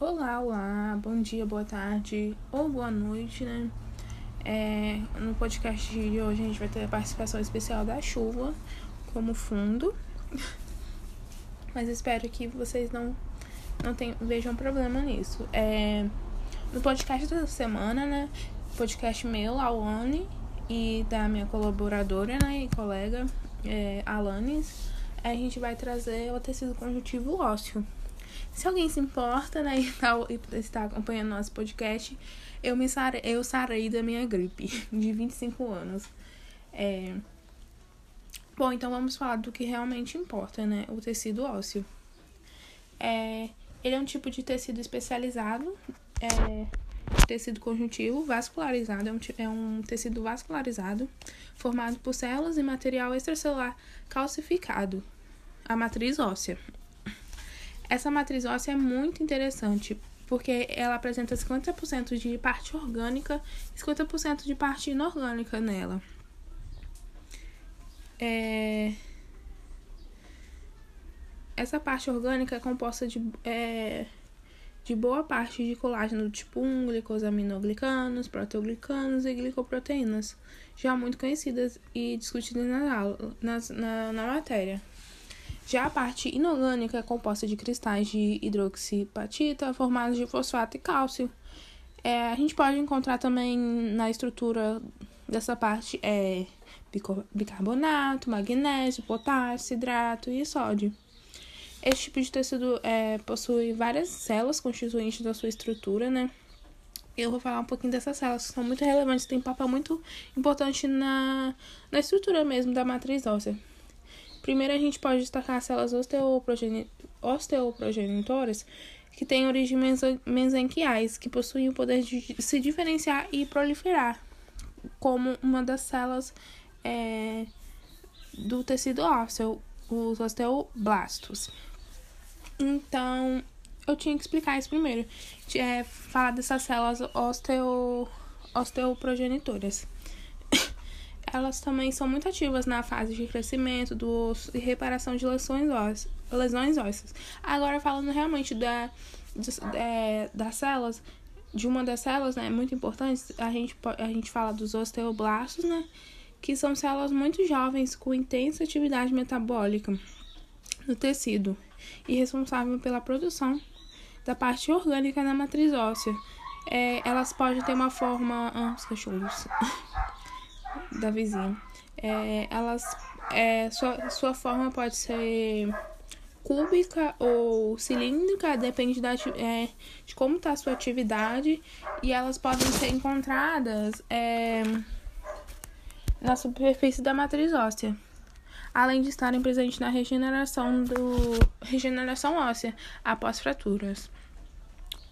Olá, olá, bom dia, boa tarde ou boa noite, né? É, no podcast de hoje a gente vai ter a participação especial da chuva como fundo. Mas espero que vocês não, não tenham, vejam problema nisso. É, no podcast dessa semana, né? Podcast meu, Lawane, e da minha colaboradora né, e colega, é, Alanis, a gente vai trazer o tecido conjuntivo ósseo. Se alguém se importa, né, e, tá, e está acompanhando nosso podcast, eu me sarei, eu sarei da minha gripe de 25 anos. É... Bom, então vamos falar do que realmente importa, né? O tecido ósseo. É... Ele é um tipo de tecido especializado, é... tecido conjuntivo vascularizado, é um, é um tecido vascularizado formado por células e material extracelular calcificado, a matriz óssea. Essa matriz óssea é muito interessante, porque ela apresenta 50% de parte orgânica e 50% de parte inorgânica nela. É... Essa parte orgânica é composta de, é... de boa parte de colágeno tipo 1, glicosaminoglicanos, proteoglicanos e glicoproteínas, já muito conhecidas e discutidas na, na, na, na matéria. Já a parte inorgânica é composta de cristais de hidroxipatita formados de fosfato e cálcio. É, a gente pode encontrar também na estrutura dessa parte é, bicarbonato, magnésio, potássio, hidrato e sódio. Esse tipo de tecido é, possui várias células constituintes da sua estrutura, né? Eu vou falar um pouquinho dessas células que são muito relevantes, têm um papel muito importante na, na estrutura mesmo da matriz óssea. Primeiro, a gente pode destacar as células osteoprogenitoras, que têm origem mesenquiais, que possuem o poder de se diferenciar e proliferar, como uma das células é, do tecido ósseo, os osteoblastos. Então, eu tinha que explicar isso primeiro. É, falar dessas células osteo, osteoprogenitoras elas também são muito ativas na fase de crescimento do osso e reparação de lesões ósseas. Lesões ósseas. Agora, falando realmente da, de, é, das células, de uma das células, né, muito importante, a gente, a gente fala dos osteoblastos, né, que são células muito jovens com intensa atividade metabólica no tecido e responsável pela produção da parte orgânica na matriz óssea. É, elas podem ter uma forma. Ah, os cachorros. da vizinha. É, elas, é, sua, sua forma pode ser cúbica ou cilíndrica, depende da, é, de como está a sua atividade, e elas podem ser encontradas é, na superfície da matriz óssea, além de estarem presentes na regeneração, do, regeneração óssea após fraturas.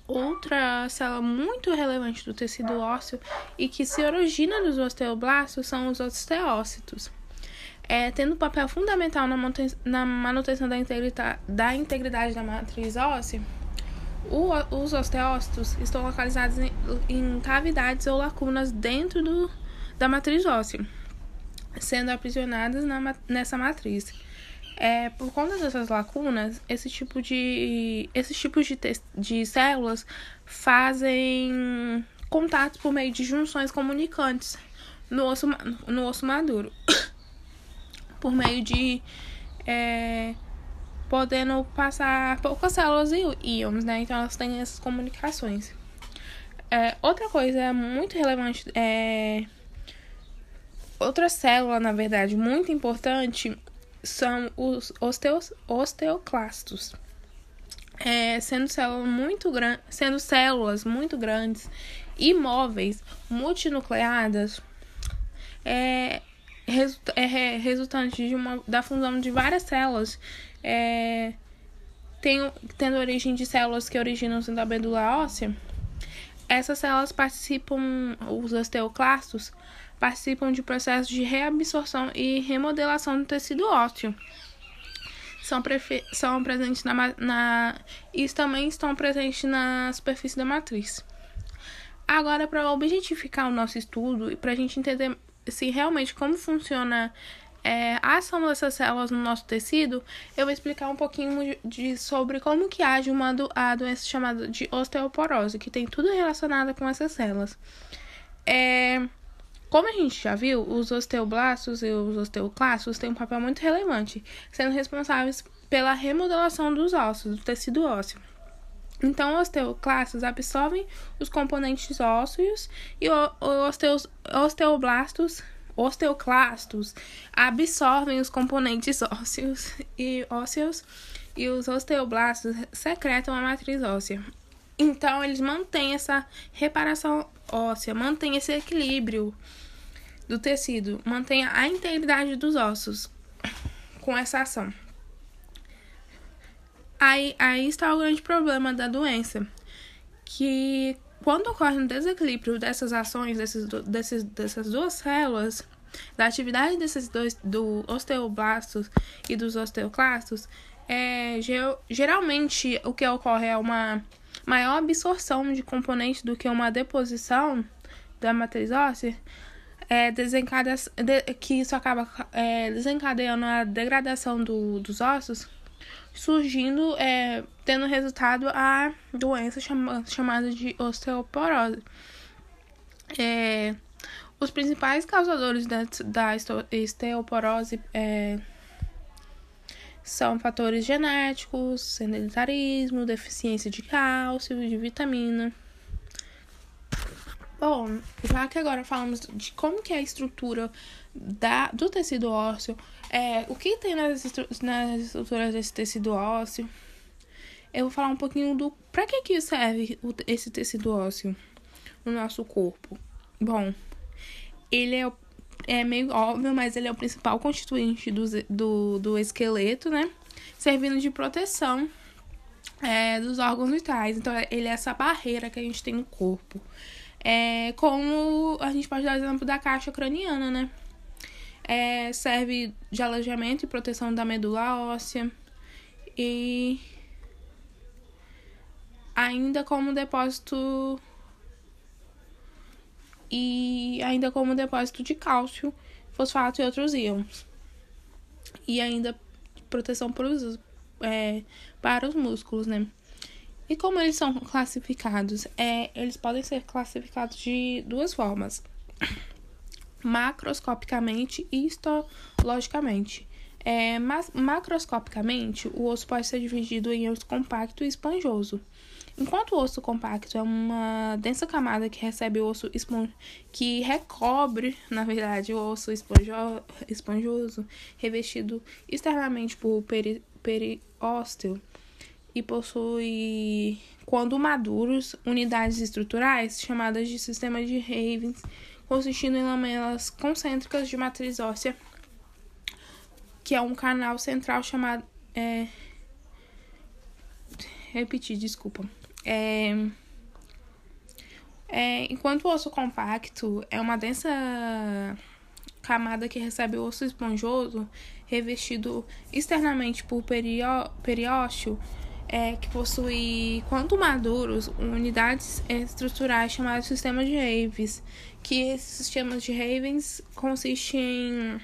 Outra célula muito relevante do tecido ósseo e que se origina dos osteoblastos são os osteócitos. É, tendo um papel fundamental na, na manutenção da integridade, da integridade da matriz óssea, o, os osteócitos estão localizados em, em, cavidades ou lacunas dentro do, da matriz óssea, sendo aprisionadas na, nessa matriz. É, por conta dessas lacunas, esse tipo de, esses tipos de, de células fazem contatos por meio de junções comunicantes no osso, no osso maduro, por meio de é, podendo passar poucas células e íons, né? Então elas têm essas comunicações. É, outra coisa muito relevante é outra célula, na verdade, muito importante são os osteos, osteoclastos. É, sendo, células muito sendo células muito grandes, imóveis, multinucleadas, é, é resultante de uma, da fusão de várias células, é, tem, tendo origem de células que originam-se da medula óssea, essas células participam, os osteoclastos, participam de processos de reabsorção e remodelação do tecido ósseo. São, são presentes na, na e também estão presentes na superfície da matriz. Agora, para objetificar o nosso estudo e para a gente entender se realmente como funciona é, a ação dessas células no nosso tecido, eu vou explicar um pouquinho de, sobre como que age uma do, a doença chamada de osteoporose, que tem tudo relacionado com essas células. É, como a gente já viu, os osteoblastos e os osteoclastos têm um papel muito relevante, sendo responsáveis pela remodelação dos ossos, do tecido ósseo. Então, os osteoclastos absorvem os componentes ósseos e os osteoblastos, osteoclastos absorvem os componentes ósseos e ósseos e os osteoblastos secretam a matriz óssea. Então, eles mantêm essa reparação óssea, mantêm esse equilíbrio do tecido, mantêm a integridade dos ossos com essa ação. Aí, aí está o grande problema da doença, que quando ocorre um desequilíbrio dessas ações, desses, desses, dessas duas células, da atividade desses dois, do osteoblastos e dos osteoclastos, é, geralmente o que ocorre é uma maior absorção de componentes do que uma deposição da matriz óssea, é, desencadea, de, que isso acaba é, desencadeando a degradação do, dos ossos, surgindo, é, tendo resultado a doença chama, chamada de osteoporose. É, os principais causadores da, da osteoporose é, são fatores genéticos, sedentarismo, deficiência de cálcio, de vitamina. Bom, já que agora falamos de como que é a estrutura da, do tecido ósseo, é, o que tem nas, nas estruturas desse tecido ósseo, eu vou falar um pouquinho do para que que serve o, esse tecido ósseo no nosso corpo. Bom, ele é é meio óbvio, mas ele é o principal constituinte do, do, do esqueleto, né? Servindo de proteção é, dos órgãos vitais. Então, ele é essa barreira que a gente tem no corpo. É, como a gente pode dar exemplo da caixa craniana, né? É, serve de alojamento e proteção da medula óssea. E ainda como depósito e ainda como depósito de cálcio, fosfato e outros íons. E ainda proteção para os, é, para os músculos, né? E como eles são classificados? É, eles podem ser classificados de duas formas: macroscopicamente e histologicamente. É, macroscopicamente, o osso pode ser dividido em osso compacto e esponjoso. Enquanto o osso compacto é uma densa camada que recebe o osso espon... que recobre, na verdade, o osso esponjo... esponjoso, revestido externamente por peri... periósteo e possui, quando maduros, unidades estruturais chamadas de sistema de Havens, consistindo em lamelas concêntricas de matriz óssea, que é um canal central chamado. É... Repetir, desculpa. É... É, enquanto o osso compacto é uma densa camada que recebe o osso esponjoso, revestido externamente por perió periósteo, é, que possui, quanto maduros, unidades estruturais chamadas sistemas de Havens, que esses sistemas de Havens consistem em,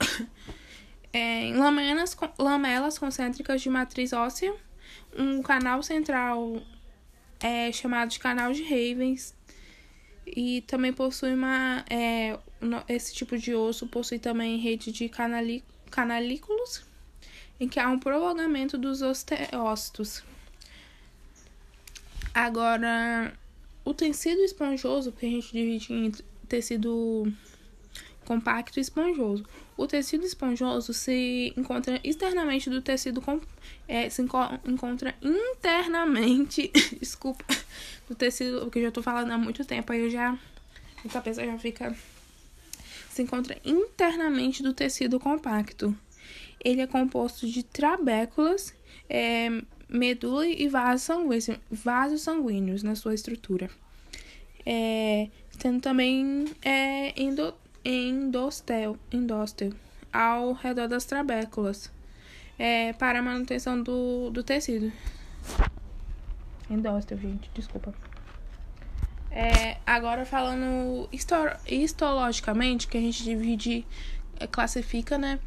é, em lamelas, concêntricas de matriz óssea, um canal central é, chamado de canal de Havens, e também possui uma. É, esse tipo de osso possui também rede de canalículos em que há um prolongamento dos osteócitos. Agora, o tecido esponjoso, que a gente divide em tecido compacto e esponjoso. O tecido esponjoso se encontra externamente do tecido é, se enco encontra internamente, desculpa, do tecido, porque eu já tô falando há muito tempo, aí eu já a cabeça já fica se encontra internamente do tecido compacto. Ele é composto de trabéculas, é, medula e vasos sanguíneos, vasos sanguíneos na sua estrutura. É, tendo também é, endo, endostel, endostel ao redor das trabéculas é, para a manutenção do, do tecido. Endósteo, gente, desculpa. É, agora falando histologicamente, que a gente divide classifica, né,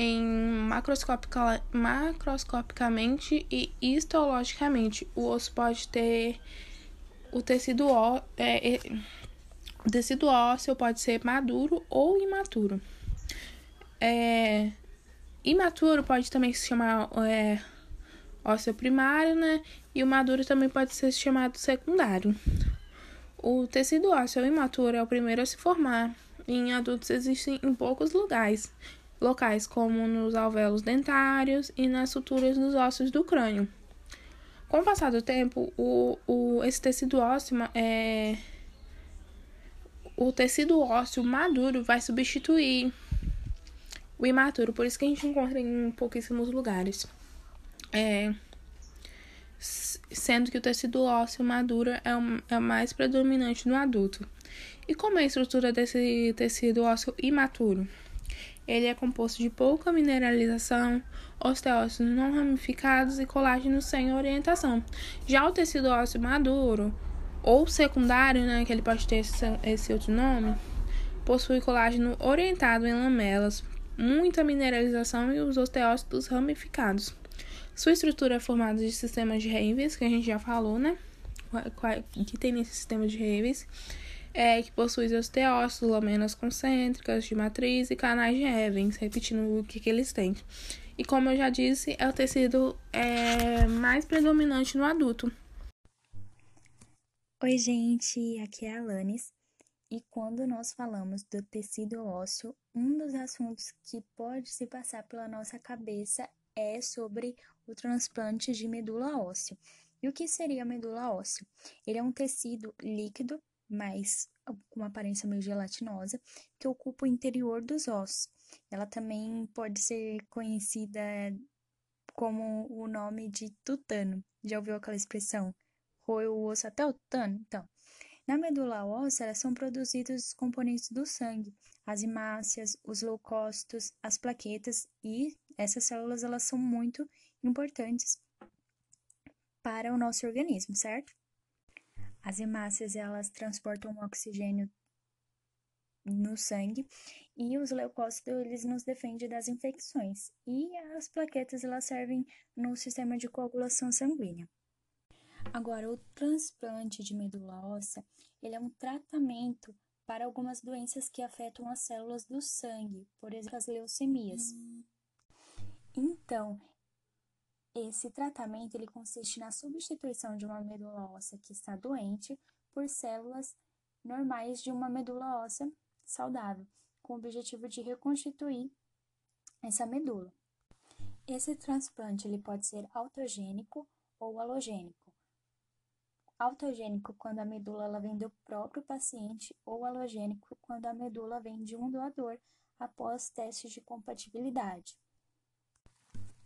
em macroscopica, macroscopicamente e histologicamente. O osso pode ter o tecido, ó, é, é, o tecido ósseo pode ser maduro ou imaturo. É, imaturo pode também se chamar é, ósseo primário, né? E o maduro também pode ser chamado secundário. O tecido ósseo imaturo é o primeiro a se formar. Em adultos existem em poucos lugares, locais como nos alvéolos dentários e nas suturas dos ossos do crânio. Com o passar do tempo, o, o, esse tecido ósseo é o tecido ósseo maduro vai substituir o imaturo, por isso que a gente encontra em pouquíssimos lugares. É, sendo que o tecido ósseo maduro é o, é o mais predominante no adulto. E como é a estrutura desse tecido ósseo imaturo? Ele é composto de pouca mineralização, osteócitos não ramificados e colágeno sem orientação. Já o tecido ósseo maduro, ou secundário, né, que ele pode ter esse, outro nome, possui colágeno orientado em lamelas, muita mineralização e os osteócitos ramificados. Sua estrutura é formada de sistemas de Reives, que a gente já falou, né? Que tem nesse sistema de Reives, é, que possui osteócitos, lâminas concêntricas de matriz e canais de Evans, repetindo o que, que eles têm. E como eu já disse, é o tecido é, mais predominante no adulto. Oi, gente, aqui é a Alanis. E quando nós falamos do tecido ósseo, um dos assuntos que pode se passar pela nossa cabeça é sobre o transplante de medula óssea. E o que seria a medula óssea? Ele é um tecido líquido, mas com uma aparência meio gelatinosa, que ocupa o interior dos ossos. Ela também pode ser conhecida como o nome de tutano. Já ouviu aquela expressão? Roeu o osso até o tutano? Então, na medula óssea, são produzidos os componentes do sangue, as hemácias, os leucócitos, as plaquetas e essas células elas são muito importantes para o nosso organismo, certo? As hemácias elas transportam o oxigênio no sangue e os leucócitos eles nos defendem das infecções e as plaquetas elas servem no sistema de coagulação sanguínea. Agora, o transplante de medula óssea, ele é um tratamento para algumas doenças que afetam as células do sangue, por exemplo, as leucemias. Então, esse tratamento ele consiste na substituição de uma medula óssea que está doente por células normais de uma medula óssea saudável, com o objetivo de reconstituir essa medula. Esse transplante ele pode ser autogênico ou halogênico. Autogênico quando a medula ela vem do próprio paciente ou halogênico quando a medula vem de um doador após testes de compatibilidade.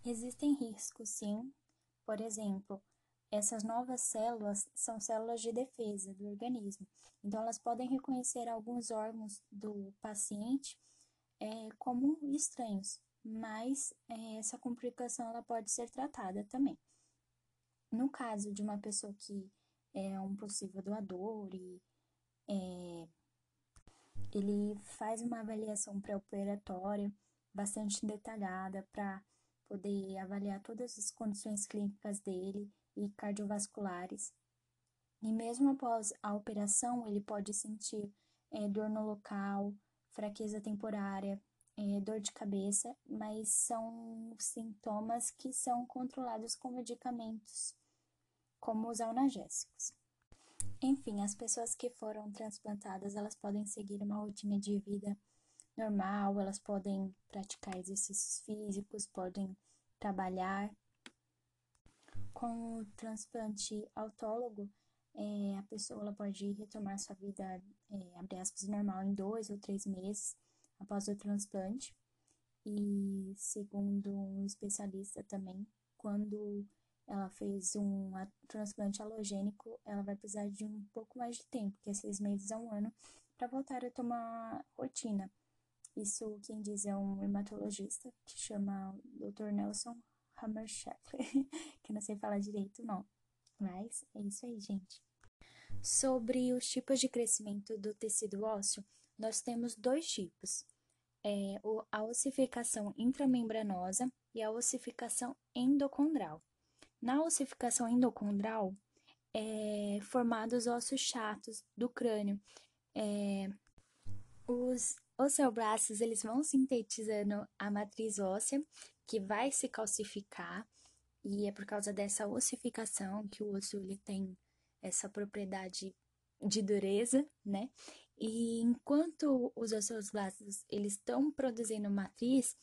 Existem riscos, sim. Por exemplo, essas novas células são células de defesa do organismo, então elas podem reconhecer alguns órgãos do paciente é, como estranhos, mas é, essa complicação ela pode ser tratada também. No caso de uma pessoa que é um possível doador e é, ele faz uma avaliação pré-operatória bastante detalhada para poder avaliar todas as condições clínicas dele e cardiovasculares. E mesmo após a operação, ele pode sentir é, dor no local, fraqueza temporária, é, dor de cabeça, mas são sintomas que são controlados com medicamentos, como os analgésicos. Enfim, as pessoas que foram transplantadas, elas podem seguir uma rotina de vida normal, elas podem praticar exercícios físicos, podem trabalhar. Com o transplante autólogo, é, a pessoa pode retomar sua vida, é, abre aspas, normal em dois ou três meses após o transplante. E segundo um especialista também, quando ela fez um transplante halogênico, ela vai precisar de um pouco mais de tempo, que é seis meses a um ano, para voltar a tomar rotina. Isso quem diz é um hematologista que chama Dr. Nelson Hammerschackler, que não sei falar direito não. Mas é isso aí, gente. Sobre os tipos de crescimento do tecido ósseo, nós temos dois tipos. é a ossificação intramembranosa e a ossificação endocondral. Na ossificação endocondral, é formados ossos chatos do crânio. É, os osteoblastos eles vão sintetizando a matriz óssea, que vai se calcificar, e é por causa dessa ossificação que o osso ele tem essa propriedade de dureza, né? E enquanto os osteoblastos eles estão produzindo matriz,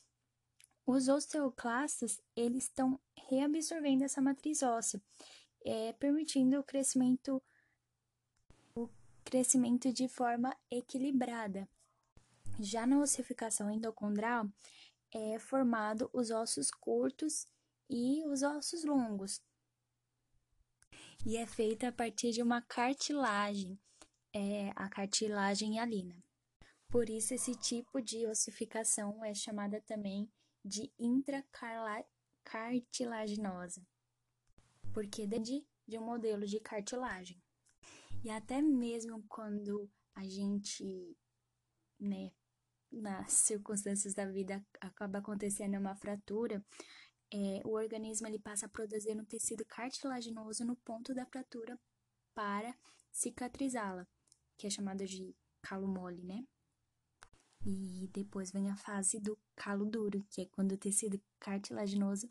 os osteoclastos eles estão reabsorvendo essa matriz óssea, é, permitindo o crescimento o crescimento de forma equilibrada. Já na ossificação endocondral é formado os ossos curtos e os ossos longos. E é feita a partir de uma cartilagem é a cartilagem hialina. Por isso, esse tipo de ossificação é chamada também de intracartilaginosa, porque de, de um modelo de cartilagem. E até mesmo quando a gente, né, nas circunstâncias da vida acaba acontecendo uma fratura, é, o organismo ele passa a produzir um tecido cartilaginoso no ponto da fratura para cicatrizá-la que é chamada de calo mole, né? E depois vem a fase do calo duro, que é quando o tecido cartilaginoso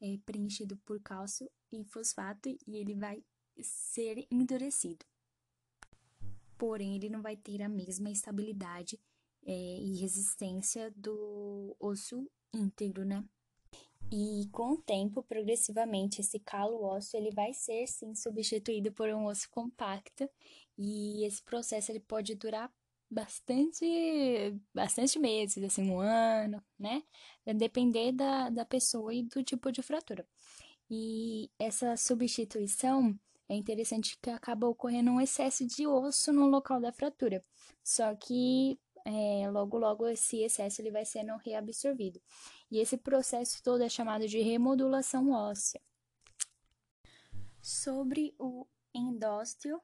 é preenchido por cálcio e fosfato e ele vai ser endurecido. Porém, ele não vai ter a mesma estabilidade é, e resistência do osso íntegro, né? E com o tempo, progressivamente, esse calo ósseo ele vai ser sim substituído por um osso compacto e esse processo ele pode durar bastante, bastante meses, assim, um ano, né? Depender da, da pessoa e do tipo de fratura. E essa substituição é interessante que acaba ocorrendo um excesso de osso no local da fratura. Só que é, logo, logo esse excesso ele vai sendo reabsorvido. E esse processo todo é chamado de remodulação óssea. Sobre o endósteo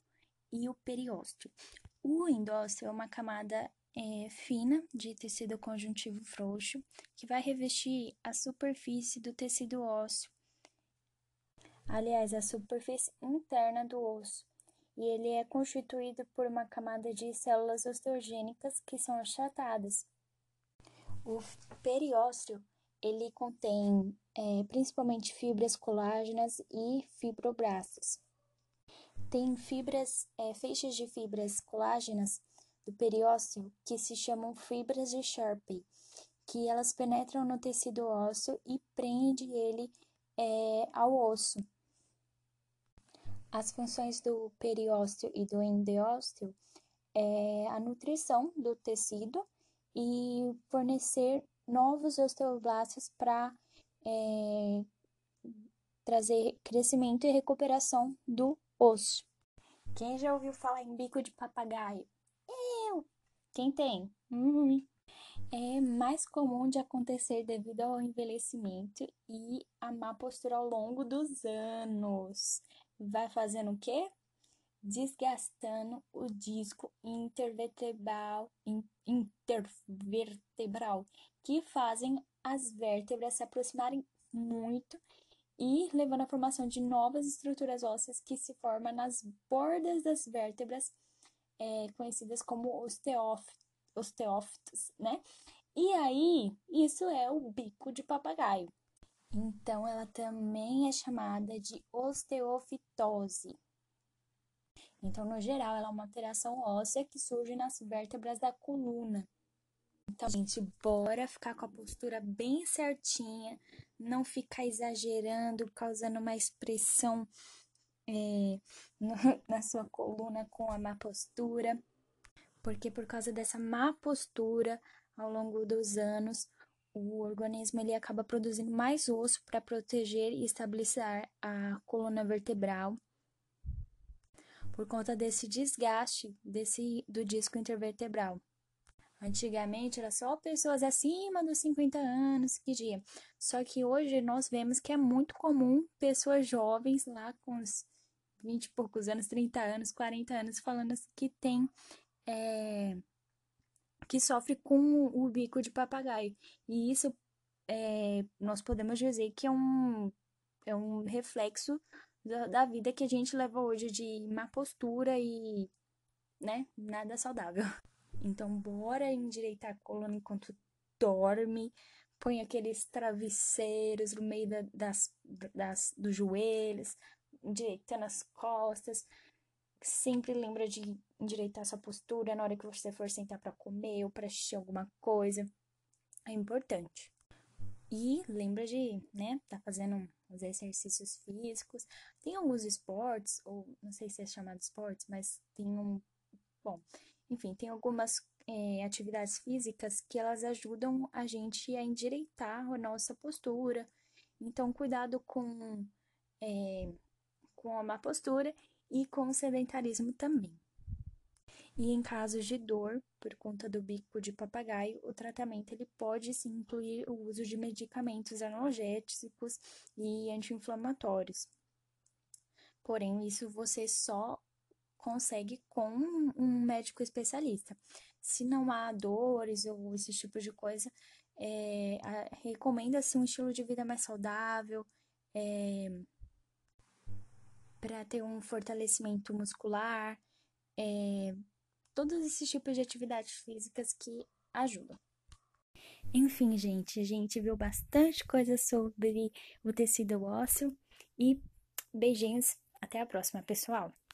e o periósteo. O endósteo é uma camada é, fina de tecido conjuntivo frouxo que vai revestir a superfície do tecido ósseo. Aliás, a superfície interna do osso e ele é constituído por uma camada de células osteogênicas que são achatadas. O periósteo ele contém é, principalmente fibras colágenas e fibroblastos. Tem fibras, é, feixes de fibras colágenas do periósteo que se chamam fibras de Sharpey, que elas penetram no tecido ósseo e prende ele é, ao osso. As funções do periósteo e do endósteo é a nutrição do tecido e fornecer novos osteoblastos para é, trazer crescimento e recuperação do osso. Quem já ouviu falar em bico de papagaio? Eu! Quem tem? Hum. É mais comum de acontecer devido ao envelhecimento e a má postura ao longo dos anos vai fazendo o quê? Desgastando o disco intervertebral, intervertebral, que fazem as vértebras se aproximarem muito e levando à formação de novas estruturas ósseas que se formam nas bordas das vértebras, é, conhecidas como osteófitos, né? E aí, isso é o bico de papagaio. Então, ela também é chamada de osteofitose. Então, no geral, ela é uma alteração óssea que surge nas vértebras da coluna. Então, gente, bora ficar com a postura bem certinha, não ficar exagerando, causando uma expressão é, na sua coluna com a má postura, porque por causa dessa má postura, ao longo dos anos, o organismo ele acaba produzindo mais osso para proteger e estabilizar a coluna vertebral por conta desse desgaste desse do disco intervertebral. Antigamente era só pessoas acima dos 50 anos que diziam. Só que hoje nós vemos que é muito comum pessoas jovens lá com uns 20 e poucos anos, 30 anos, 40 anos, falando que tem é, que sofre com o bico de papagaio. E isso é, nós podemos dizer que é um, é um reflexo da, da vida que a gente leva hoje de má postura e, né, nada saudável. Então, bora endireitar a coluna enquanto dorme, põe aqueles travesseiros no meio da, das, das, dos joelhos, endireitando as costas. Sempre lembra de endireitar sua postura na hora que você for sentar para comer ou para assistir alguma coisa. É importante. E lembra de, né, tá fazendo os exercícios físicos. Tem alguns esportes, ou não sei se é chamado esportes, mas tem um. Bom, enfim, tem algumas é, atividades físicas que elas ajudam a gente a endireitar a nossa postura. Então, cuidado com, é, com a má postura e com sedentarismo também. E em casos de dor por conta do bico de papagaio, o tratamento ele pode sim incluir o uso de medicamentos analgésicos e anti-inflamatórios. Porém, isso você só consegue com um médico especialista. Se não há dores ou esse tipo de coisa, é, recomenda-se um estilo de vida mais saudável, é, para ter um fortalecimento muscular, é, todos esses tipos de atividades físicas que ajudam. Enfim, gente, a gente viu bastante coisa sobre o tecido ósseo e beijinhos. Até a próxima, pessoal!